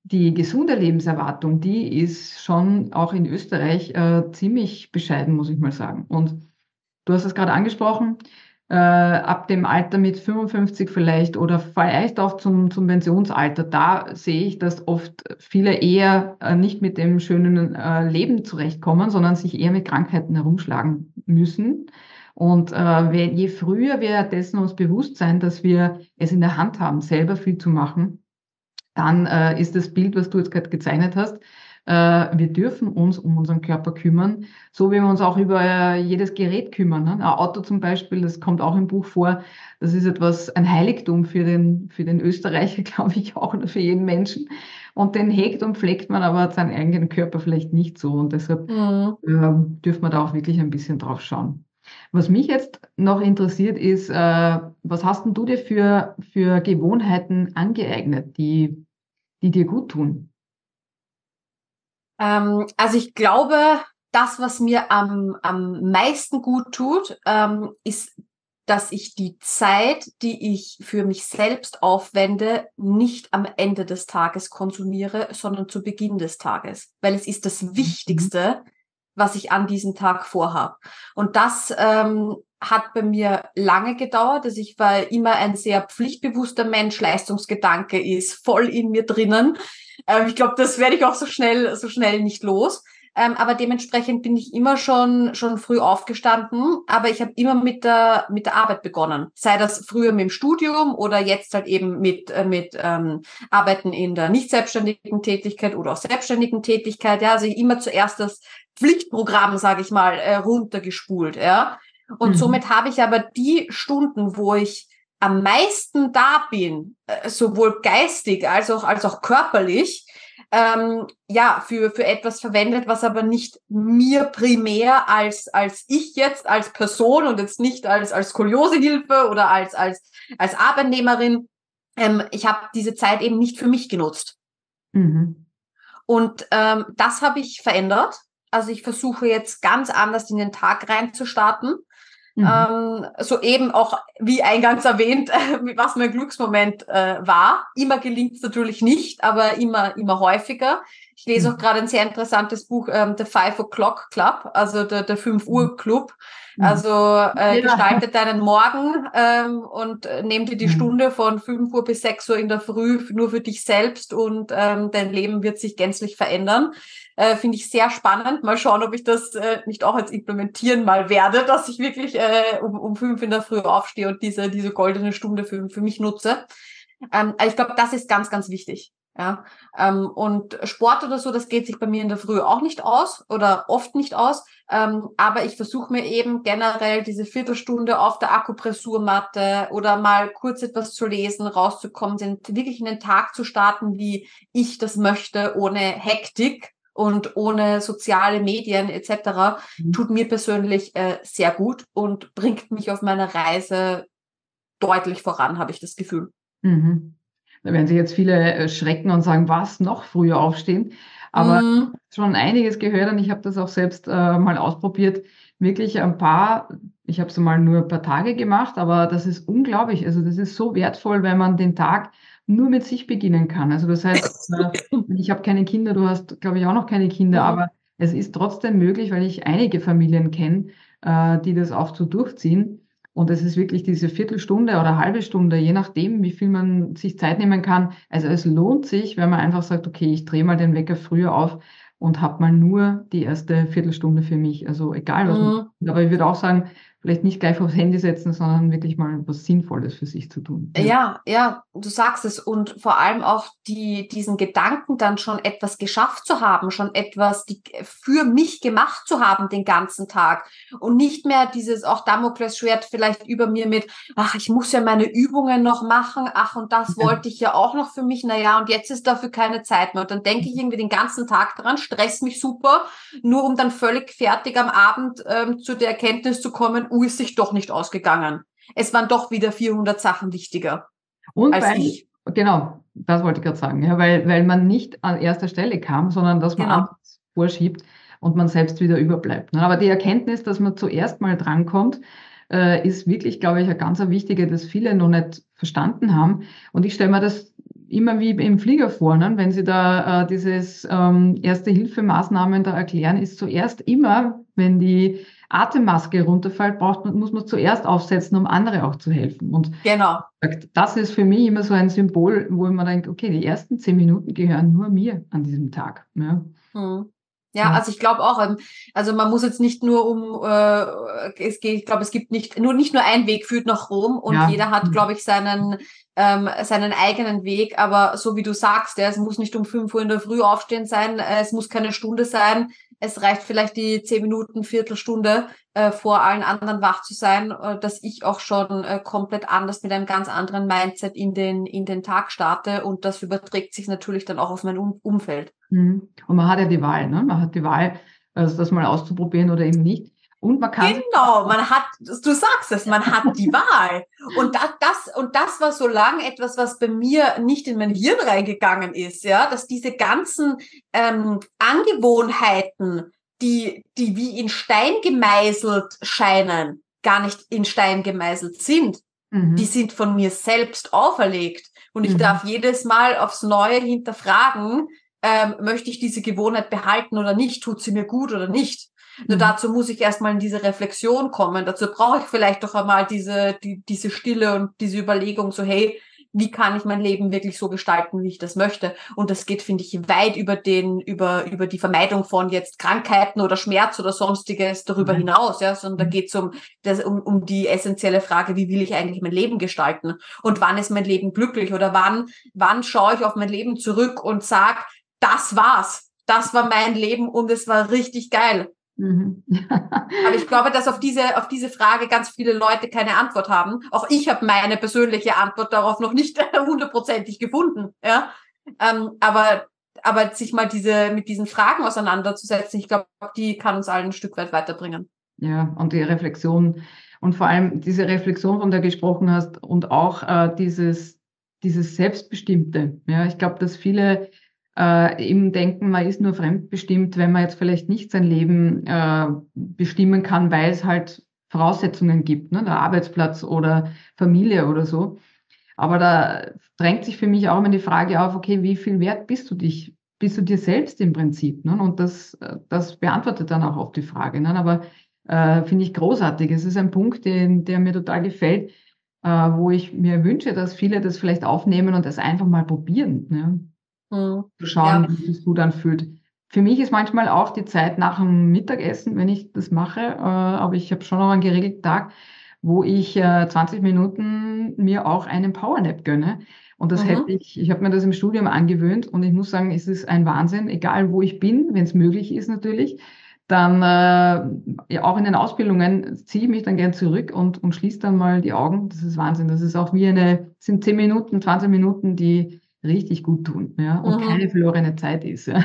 die gesunde Lebenserwartung, die ist schon auch in Österreich äh, ziemlich bescheiden, muss ich mal sagen. Und du hast es gerade angesprochen, äh, ab dem Alter mit 55 vielleicht oder vielleicht auch zum, zum Pensionsalter, da sehe ich, dass oft viele eher äh, nicht mit dem schönen äh, Leben zurechtkommen, sondern sich eher mit Krankheiten herumschlagen müssen. Und äh, je früher wir dessen uns bewusst sein, dass wir es in der Hand haben, selber viel zu machen, dann äh, ist das Bild, was du jetzt gerade gezeichnet hast, wir dürfen uns um unseren Körper kümmern, so wie wir uns auch über äh, jedes Gerät kümmern. Ne? Ein Auto zum Beispiel, das kommt auch im Buch vor, das ist etwas, ein Heiligtum für den, für den Österreicher, glaube ich, auch oder für jeden Menschen. Und den hegt und pflegt man aber seinen eigenen Körper vielleicht nicht so. Und deshalb mhm. äh, dürfen wir da auch wirklich ein bisschen drauf schauen. Was mich jetzt noch interessiert ist, äh, was hast denn du dir für, für Gewohnheiten angeeignet, die, die dir gut tun? Ähm, also ich glaube, das, was mir am, am meisten gut tut, ähm, ist, dass ich die Zeit, die ich für mich selbst aufwende, nicht am Ende des Tages konsumiere, sondern zu Beginn des Tages. Weil es ist das mhm. Wichtigste, was ich an diesem Tag vorhabe. Und das ähm, hat bei mir lange gedauert. Also ich war immer ein sehr pflichtbewusster Mensch. Leistungsgedanke ist voll in mir drinnen. Ähm, ich glaube, das werde ich auch so schnell, so schnell nicht los. Ähm, aber dementsprechend bin ich immer schon schon früh aufgestanden, aber ich habe immer mit der mit der Arbeit begonnen. Sei das früher mit dem Studium oder jetzt halt eben mit äh, mit ähm, Arbeiten in der nicht selbstständigen Tätigkeit oder auch selbstständigen Tätigkeit. Ja, also immer zuerst das Pflichtprogramm, sage ich mal, äh, runtergespult. Ja, und mhm. somit habe ich aber die Stunden, wo ich am meisten da bin, äh, sowohl geistig als auch, als auch körperlich, ähm, ja, für, für etwas verwendet, was aber nicht mir primär als, als ich jetzt, als Person und jetzt nicht als, als Skoliosehilfe oder als, als, als Arbeitnehmerin, ähm, ich habe diese Zeit eben nicht für mich genutzt. Mhm. Und ähm, das habe ich verändert. Also ich versuche jetzt ganz anders in den Tag reinzustarten. Mhm. Ähm, so eben auch, wie eingangs erwähnt, was mein Glücksmoment äh, war. Immer gelingt es natürlich nicht, aber immer, immer häufiger. Ich lese mhm. auch gerade ein sehr interessantes Buch, ähm, The Five O'Clock Club, also der, der 5 Uhr mhm. Club. Mhm. Also äh, ja. gestalte deinen Morgen ähm, und äh, nimm dir die mhm. Stunde von 5 Uhr bis 6 Uhr in der Früh nur für dich selbst und ähm, dein Leben wird sich gänzlich verändern. Äh, Finde ich sehr spannend. Mal schauen, ob ich das äh, nicht auch als implementieren mal werde, dass ich wirklich äh, um, um fünf in der Früh aufstehe und diese, diese goldene Stunde für, für mich nutze. Ähm, ich glaube, das ist ganz, ganz wichtig. Ja, ähm, und Sport oder so, das geht sich bei mir in der Früh auch nicht aus oder oft nicht aus. Ähm, aber ich versuche mir eben generell diese Viertelstunde auf der Akupressurmatte oder mal kurz etwas zu lesen, rauszukommen, wirklich in den Tag zu starten, wie ich das möchte, ohne Hektik und ohne soziale Medien etc. Mhm. tut mir persönlich äh, sehr gut und bringt mich auf meiner Reise deutlich voran, habe ich das Gefühl. Mhm. Da werden sich jetzt viele äh, schrecken und sagen, was, noch früher aufstehen? Aber mhm. schon einiges gehört und ich habe das auch selbst äh, mal ausprobiert. Wirklich ein paar, ich habe es mal nur ein paar Tage gemacht, aber das ist unglaublich. Also das ist so wertvoll, wenn man den Tag nur mit sich beginnen kann. Also das heißt, äh, ich habe keine Kinder, du hast, glaube ich, auch noch keine Kinder, mhm. aber es ist trotzdem möglich, weil ich einige Familien kenne, äh, die das auch so durchziehen. Und es ist wirklich diese Viertelstunde oder halbe Stunde, je nachdem, wie viel man sich Zeit nehmen kann. Also es lohnt sich, wenn man einfach sagt, okay, ich drehe mal den Wecker früher auf und habe mal nur die erste Viertelstunde für mich. Also egal was. Mhm. Man, aber ich würde auch sagen, vielleicht nicht gleich aufs Handy setzen, sondern wirklich mal was Sinnvolles für sich zu tun. Ja, ja, du sagst es. Und vor allem auch die, diesen Gedanken dann schon etwas geschafft zu haben, schon etwas die, für mich gemacht zu haben den ganzen Tag. Und nicht mehr dieses auch Damoklesschwert vielleicht über mir mit, ach, ich muss ja meine Übungen noch machen, ach, und das ja. wollte ich ja auch noch für mich, naja, und jetzt ist dafür keine Zeit mehr. Und dann denke ich irgendwie den ganzen Tag dran, stress mich super, nur um dann völlig fertig am Abend ähm, zu der Erkenntnis zu kommen, U ist sich doch nicht ausgegangen. Es waren doch wieder 400 Sachen wichtiger. Und als weil, ich. genau, das wollte ich gerade sagen, ja, weil, weil man nicht an erster Stelle kam, sondern dass man genau. vorschiebt und man selbst wieder überbleibt. Ne? Aber die Erkenntnis, dass man zuerst mal drankommt, äh, ist wirklich, glaube ich, ein ganz wichtige, das viele noch nicht verstanden haben. Und ich stelle mir das immer wie im Flieger vorne, wenn Sie da äh, dieses ähm, Erste-Hilfe-Maßnahmen da erklären, ist zuerst immer, wenn die Atemmaske runterfällt, braucht man, muss man zuerst aufsetzen, um andere auch zu helfen. Und genau. das ist für mich immer so ein Symbol, wo man denkt, okay, die ersten zehn Minuten gehören nur mir an diesem Tag. Ja. Hm. Ja, also ich glaube auch, ähm, also man muss jetzt nicht nur um, äh, es geht, ich glaube, es gibt nicht nur nicht nur ein Weg führt nach Rom und ja. jeder hat, hm. glaube ich, seinen ähm, seinen eigenen Weg. Aber so wie du sagst, ja, es muss nicht um fünf Uhr in der Früh aufstehen sein, äh, es muss keine Stunde sein. Es reicht vielleicht die zehn Minuten, Viertelstunde äh, vor allen anderen wach zu sein, äh, dass ich auch schon äh, komplett anders mit einem ganz anderen Mindset in den, in den Tag starte. Und das überträgt sich natürlich dann auch auf mein um Umfeld. Mhm. Und man hat ja die Wahl, ne? Man hat die Wahl, also das mal auszuprobieren oder eben nicht. Und man kann. Genau, man hat, du sagst es, man hat die Wahl. Und das, das, und das war so lange etwas, was bei mir nicht in mein Hirn reingegangen ist, ja, dass diese ganzen ähm, Angewohnheiten, die, die wie in Stein gemeißelt scheinen, gar nicht in Stein gemeißelt sind. Mhm. Die sind von mir selbst auferlegt. Und ich mhm. darf jedes Mal aufs Neue hinterfragen, ähm, möchte ich diese Gewohnheit behalten oder nicht? Tut sie mir gut oder nicht? Nur mhm. dazu muss ich erstmal in diese Reflexion kommen. Dazu brauche ich vielleicht doch einmal diese, die, diese Stille und diese Überlegung, so, hey, wie kann ich mein Leben wirklich so gestalten, wie ich das möchte? Und das geht, finde ich, weit über den, über, über die Vermeidung von jetzt Krankheiten oder Schmerz oder sonstiges darüber mhm. hinaus, ja, sondern da mhm. geht es um, das, um, um die essentielle Frage, wie will ich eigentlich mein Leben gestalten? Und wann ist mein Leben glücklich? Oder wann, wann schaue ich auf mein Leben zurück und sag, das war's. Das war mein Leben und es war richtig geil. Mhm. Aber ich glaube, dass auf diese, auf diese Frage ganz viele Leute keine Antwort haben. Auch ich habe meine persönliche Antwort darauf noch nicht hundertprozentig gefunden. Ja? Ähm, aber, aber sich mal diese, mit diesen Fragen auseinanderzusetzen, ich glaube, die kann uns allen ein Stück weit weiterbringen. Ja, und die Reflexion und vor allem diese Reflexion, von der du gesprochen hast und auch äh, dieses, dieses Selbstbestimmte. Ja, ich glaube, dass viele äh, eben denken, man ist nur fremdbestimmt, wenn man jetzt vielleicht nicht sein Leben äh, bestimmen kann, weil es halt Voraussetzungen gibt, ne? der Arbeitsplatz oder Familie oder so. Aber da drängt sich für mich auch immer die Frage auf, okay, wie viel wert bist du dich, bist du dir selbst im Prinzip? Ne? Und das, das beantwortet dann auch oft die Frage. Ne? Aber äh, finde ich großartig. Es ist ein Punkt, den, der mir total gefällt, äh, wo ich mir wünsche, dass viele das vielleicht aufnehmen und das einfach mal probieren. Ne? Mhm. zu schauen, ja. wie es gut anfühlt. Für mich ist manchmal auch die Zeit nach dem Mittagessen, wenn ich das mache, äh, aber ich habe schon noch einen geregelten Tag, wo ich äh, 20 Minuten mir auch einen Powernap gönne. Und das mhm. hätte ich, ich habe mir das im Studium angewöhnt und ich muss sagen, es ist ein Wahnsinn, egal wo ich bin, wenn es möglich ist natürlich, dann äh, ja, auch in den Ausbildungen ziehe ich mich dann gern zurück und, und schließe dann mal die Augen. Das ist Wahnsinn. Das ist auch wie eine, sind 10 Minuten, 20 Minuten, die richtig gut tun ja, und mhm. keine verlorene Zeit ist. Ja,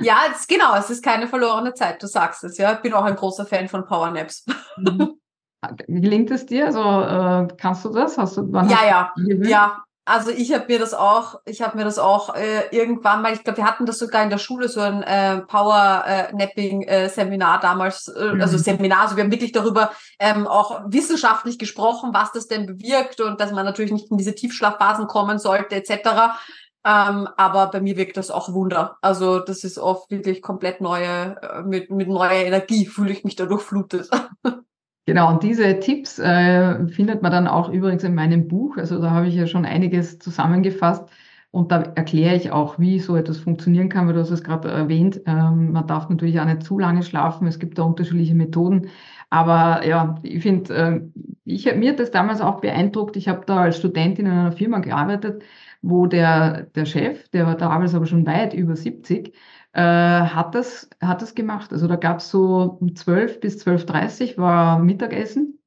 ja es, genau, es ist keine verlorene Zeit, du sagst es. Ja, ich bin auch ein großer Fan von Powernaps. Mhm. Gelingt es dir? Also äh, kannst du das? Hast du, wann ja, ja, ja. Also ich habe mir das auch, ich habe mir das auch äh, irgendwann mal, ich glaube, wir hatten das sogar in der Schule so ein äh, Power äh, Napping äh, Seminar damals, äh, mhm. also Seminar, also wir haben wirklich darüber ähm, auch wissenschaftlich gesprochen, was das denn bewirkt und dass man natürlich nicht in diese Tiefschlafphasen kommen sollte etc. Ähm, aber bei mir wirkt das auch Wunder. Also das ist oft wirklich komplett neue, äh, mit, mit neuer Energie fühle ich mich dadurch flutet. Genau, und diese Tipps äh, findet man dann auch übrigens in meinem Buch. Also da habe ich ja schon einiges zusammengefasst. Und da erkläre ich auch, wie so etwas funktionieren kann, weil du hast es gerade erwähnt. Ähm, man darf natürlich auch nicht zu lange schlafen. Es gibt da unterschiedliche Methoden. Aber ja, ich finde, äh, ich, mir das damals auch beeindruckt. Ich habe da als Studentin in einer Firma gearbeitet, wo der, der Chef, der war damals aber schon weit über 70, äh, hat, das, hat das gemacht. Also da gab es so um 12 bis 12.30 Uhr war Mittagessen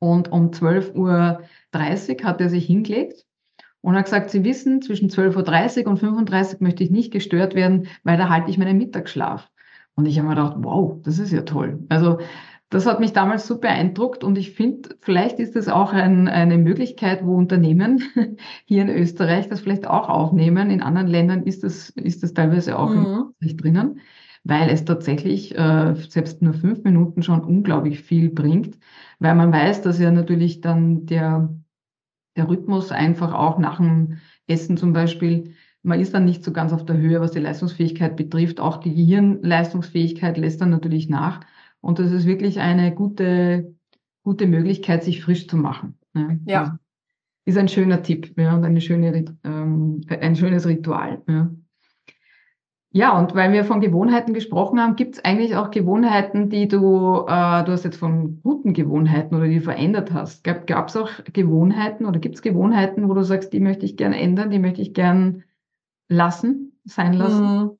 und um 12.30 Uhr hat er sich hingelegt und hat gesagt, Sie wissen, zwischen 12.30 Uhr und 35 Uhr möchte ich nicht gestört werden, weil da halte ich meinen Mittagsschlaf. Und ich habe mir gedacht, wow, das ist ja toll. Also das hat mich damals so beeindruckt und ich finde, vielleicht ist das auch ein, eine Möglichkeit, wo Unternehmen hier in Österreich das vielleicht auch aufnehmen. In anderen Ländern ist das, ist das teilweise auch mhm. nicht drinnen, weil es tatsächlich äh, selbst nur fünf Minuten schon unglaublich viel bringt, weil man weiß, dass ja natürlich dann der, der Rhythmus einfach auch nach dem Essen zum Beispiel, man ist dann nicht so ganz auf der Höhe, was die Leistungsfähigkeit betrifft. Auch die Gehirnleistungsfähigkeit lässt dann natürlich nach. Und das ist wirklich eine gute, gute Möglichkeit, sich frisch zu machen. Ne? Ja. Also ist ein schöner Tipp ja, und eine schöne, ähm, ein schönes Ritual. Ja. Ja, und weil wir von Gewohnheiten gesprochen haben, gibt es eigentlich auch Gewohnheiten, die du, äh, du hast jetzt von guten Gewohnheiten oder die verändert hast. Gab es auch Gewohnheiten oder gibt es Gewohnheiten, wo du sagst, die möchte ich gerne ändern, die möchte ich gern lassen, sein lassen?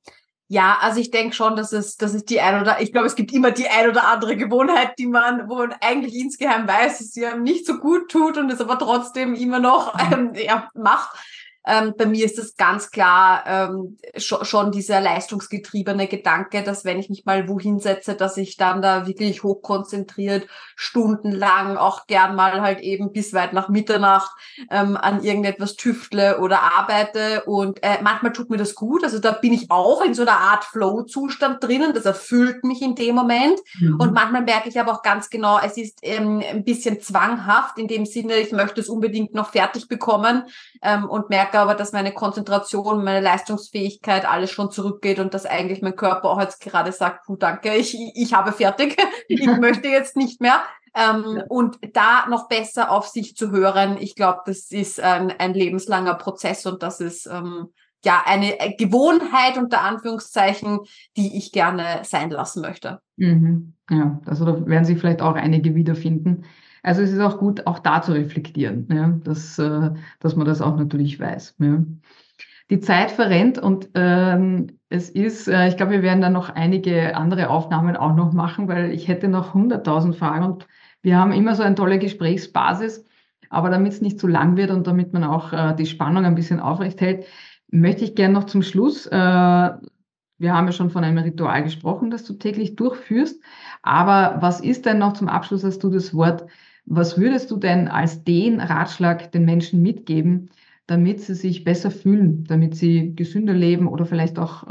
Ja, also ich denke schon, dass es, dass es die ein oder ich glaube, es gibt immer die ein oder andere Gewohnheit, die man, wo man eigentlich insgeheim weiß, dass sie einem nicht so gut tut und es aber trotzdem immer noch mhm. ähm, ja, macht. Ähm, bei mir ist das ganz klar ähm, schon, schon dieser leistungsgetriebene Gedanke, dass wenn ich mich mal wohin setze, dass ich dann da wirklich hochkonzentriert stundenlang auch gern mal halt eben bis weit nach Mitternacht ähm, an irgendetwas tüftle oder arbeite und äh, manchmal tut mir das gut. Also da bin ich auch in so einer Art Flow-Zustand drinnen. Das erfüllt mich in dem Moment mhm. und manchmal merke ich aber auch ganz genau, es ist ähm, ein bisschen zwanghaft in dem Sinne, ich möchte es unbedingt noch fertig bekommen ähm, und merke aber, dass meine Konzentration, meine Leistungsfähigkeit alles schon zurückgeht und dass eigentlich mein Körper auch jetzt gerade sagt, puh, danke, ich, ich habe fertig, ich möchte jetzt nicht mehr. Ähm, ja. Und da noch besser auf sich zu hören, ich glaube, das ist ein, ein lebenslanger Prozess und das ist ähm, ja eine Gewohnheit unter Anführungszeichen, die ich gerne sein lassen möchte. Mhm. Ja, also da werden sich vielleicht auch einige wiederfinden. Also es ist auch gut, auch da zu reflektieren, ja, dass, äh, dass man das auch natürlich weiß. Ja. Die Zeit verrennt und ähm, es ist, äh, ich glaube, wir werden dann noch einige andere Aufnahmen auch noch machen, weil ich hätte noch 100.000 Fragen und wir haben immer so eine tolle Gesprächsbasis. Aber damit es nicht zu lang wird und damit man auch äh, die Spannung ein bisschen aufrecht hält, möchte ich gerne noch zum Schluss, äh, wir haben ja schon von einem Ritual gesprochen, das du täglich durchführst. Aber was ist denn noch zum Abschluss, hast du das Wort was würdest du denn als den Ratschlag den Menschen mitgeben, damit sie sich besser fühlen, damit sie gesünder leben oder vielleicht auch,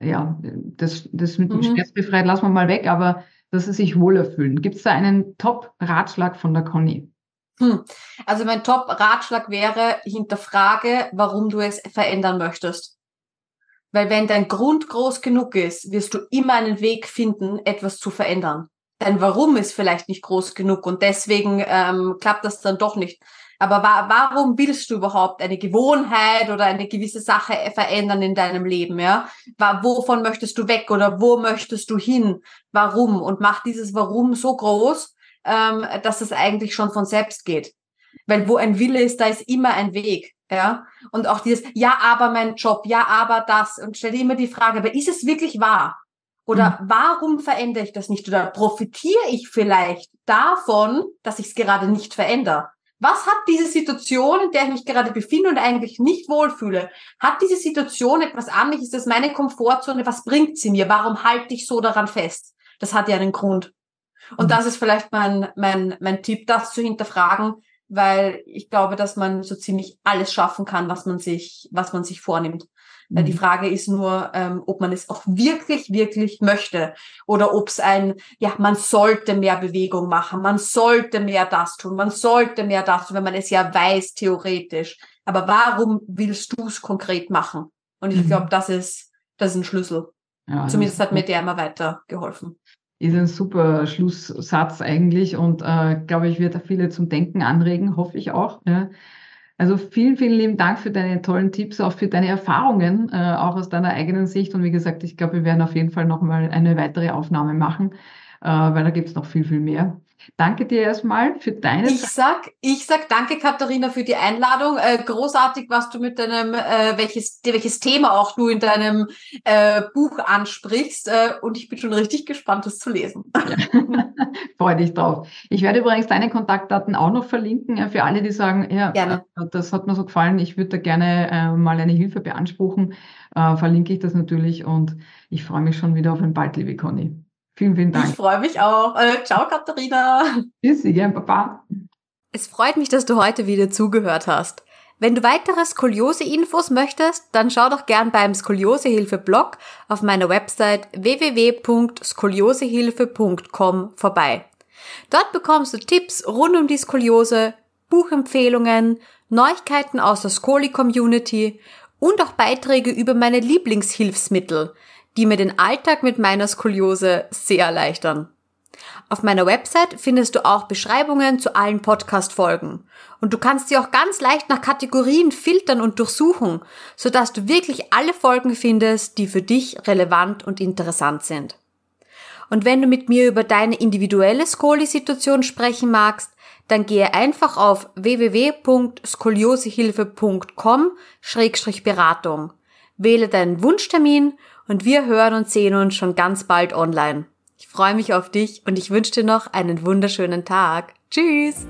äh, ja, das, das mit dem mhm. Stress befreit lassen wir mal weg, aber dass sie sich wohler fühlen. Gibt es da einen Top-Ratschlag von der Conny? Hm. Also mein Top-Ratschlag wäre, hinterfrage, warum du es verändern möchtest. Weil wenn dein Grund groß genug ist, wirst du immer einen Weg finden, etwas zu verändern dein Warum ist vielleicht nicht groß genug und deswegen ähm, klappt das dann doch nicht. Aber wa warum willst du überhaupt eine Gewohnheit oder eine gewisse Sache verändern in deinem Leben? Ja, wovon möchtest du weg oder wo möchtest du hin? Warum? Und mach dieses Warum so groß, ähm, dass es eigentlich schon von selbst geht. Weil wo ein Wille ist, da ist immer ein Weg. Ja, und auch dieses, ja, aber mein Job, ja, aber das. Und stell dir immer die Frage, aber ist es wirklich wahr? Oder mhm. warum verändere ich das nicht? Oder profitiere ich vielleicht davon, dass ich es gerade nicht verändere? Was hat diese Situation, in der ich mich gerade befinde und eigentlich nicht wohlfühle? Hat diese Situation etwas an mich? Ist das meine Komfortzone? Was bringt sie mir? Warum halte ich so daran fest? Das hat ja einen Grund. Und mhm. das ist vielleicht mein, mein, mein Tipp, das zu hinterfragen, weil ich glaube, dass man so ziemlich alles schaffen kann, was man sich, was man sich vornimmt. Mhm. Die Frage ist nur, ähm, ob man es auch wirklich, wirklich möchte oder ob es ein, ja, man sollte mehr Bewegung machen, man sollte mehr das tun, man sollte mehr das tun, wenn man es ja weiß, theoretisch. Aber warum willst du es konkret machen? Und ich mhm. glaube, das ist, das ist ein Schlüssel. Ja, Zumindest hat mir der immer weiter geholfen ist ein super Schlusssatz eigentlich und äh, glaube ich, wird viele zum Denken anregen, hoffe ich auch. Ja. Also vielen, vielen lieben Dank für deine tollen Tipps, auch für deine Erfahrungen, äh, auch aus deiner eigenen Sicht. Und wie gesagt, ich glaube, wir werden auf jeden Fall nochmal eine weitere Aufnahme machen, äh, weil da gibt es noch viel, viel mehr. Danke dir erstmal für deine Ich sag, ich sag danke, Katharina, für die Einladung. Äh, großartig, was du mit deinem, äh, welches, welches Thema auch du in deinem äh, Buch ansprichst. Äh, und ich bin schon richtig gespannt, das zu lesen. Ja. Freue dich drauf. Ich werde übrigens deine Kontaktdaten auch noch verlinken, für alle, die sagen, ja, gerne. Äh, das hat mir so gefallen, ich würde da gerne äh, mal eine Hilfe beanspruchen. Verlinke ich das natürlich und ich freue mich schon wieder auf ein bald, liebe Conny. Vielen, vielen Dank. Ich freue mich auch. Äh, ciao, Katharina. Tschüssi, gern, Papa. Es freut mich, dass du heute wieder zugehört hast. Wenn du weitere Skoliose-Infos möchtest, dann schau doch gern beim Skoliosehilfe-Blog auf meiner Website www.skoliosehilfe.com vorbei. Dort bekommst du Tipps rund um die Skoliose, Buchempfehlungen, Neuigkeiten aus der Skoli-Community und auch Beiträge über meine Lieblingshilfsmittel, die mir den Alltag mit meiner Skoliose sehr erleichtern. Auf meiner Website findest du auch Beschreibungen zu allen Podcast-Folgen. Und du kannst sie auch ganz leicht nach Kategorien filtern und durchsuchen, sodass du wirklich alle Folgen findest, die für dich relevant und interessant sind. Und wenn du mit mir über deine individuelle Skoli-Situation sprechen magst, dann gehe einfach auf www.skoliosehilfe.com-beratung. Wähle deinen Wunschtermin und wir hören und sehen uns schon ganz bald online. Ich freue mich auf dich und ich wünsche dir noch einen wunderschönen Tag. Tschüss!